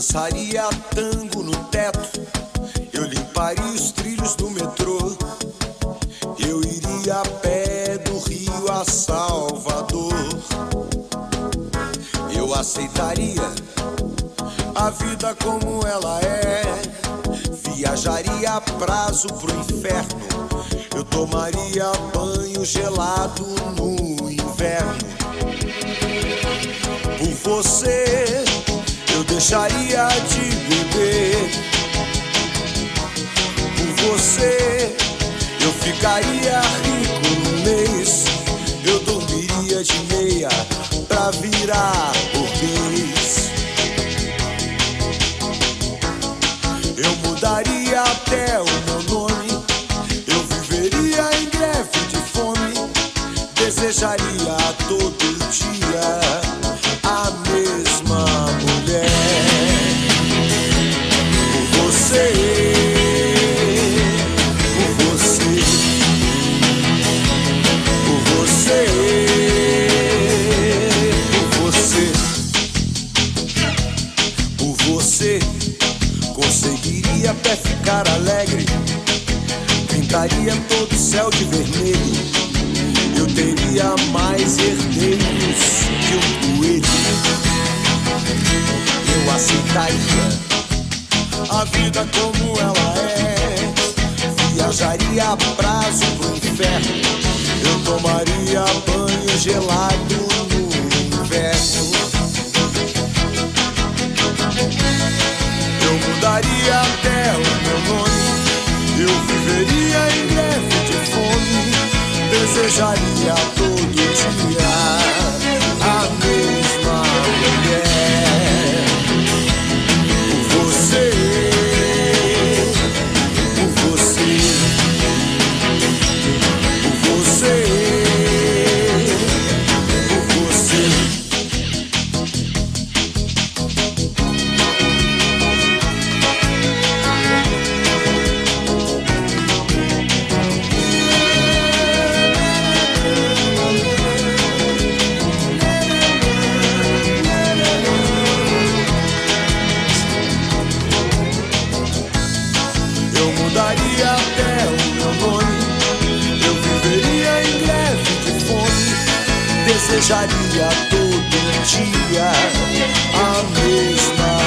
Dançaria tango no teto, eu limparia os trilhos do metrô. Eu iria a pé do Rio a Salvador. Eu aceitaria a vida como ela é. Viajaria a prazo pro inferno. Eu tomaria banho gelado no inverno. Você, eu deixaria de beber. Por você, eu ficaria rico no mês. Eu dormiria de meia pra virar burguês. Eu mudaria até o meu nome. Eu viveria em greve de fome. Desejaria você, conseguiria até ficar alegre. Pintaria todo o céu de vermelho. Eu teria mais herdeiros que um coelho. Eu aceitaria a vida como ela é. Viajaria a prazo pro inferno. Eu tomaria banho gelado desejaria todo dia a mesma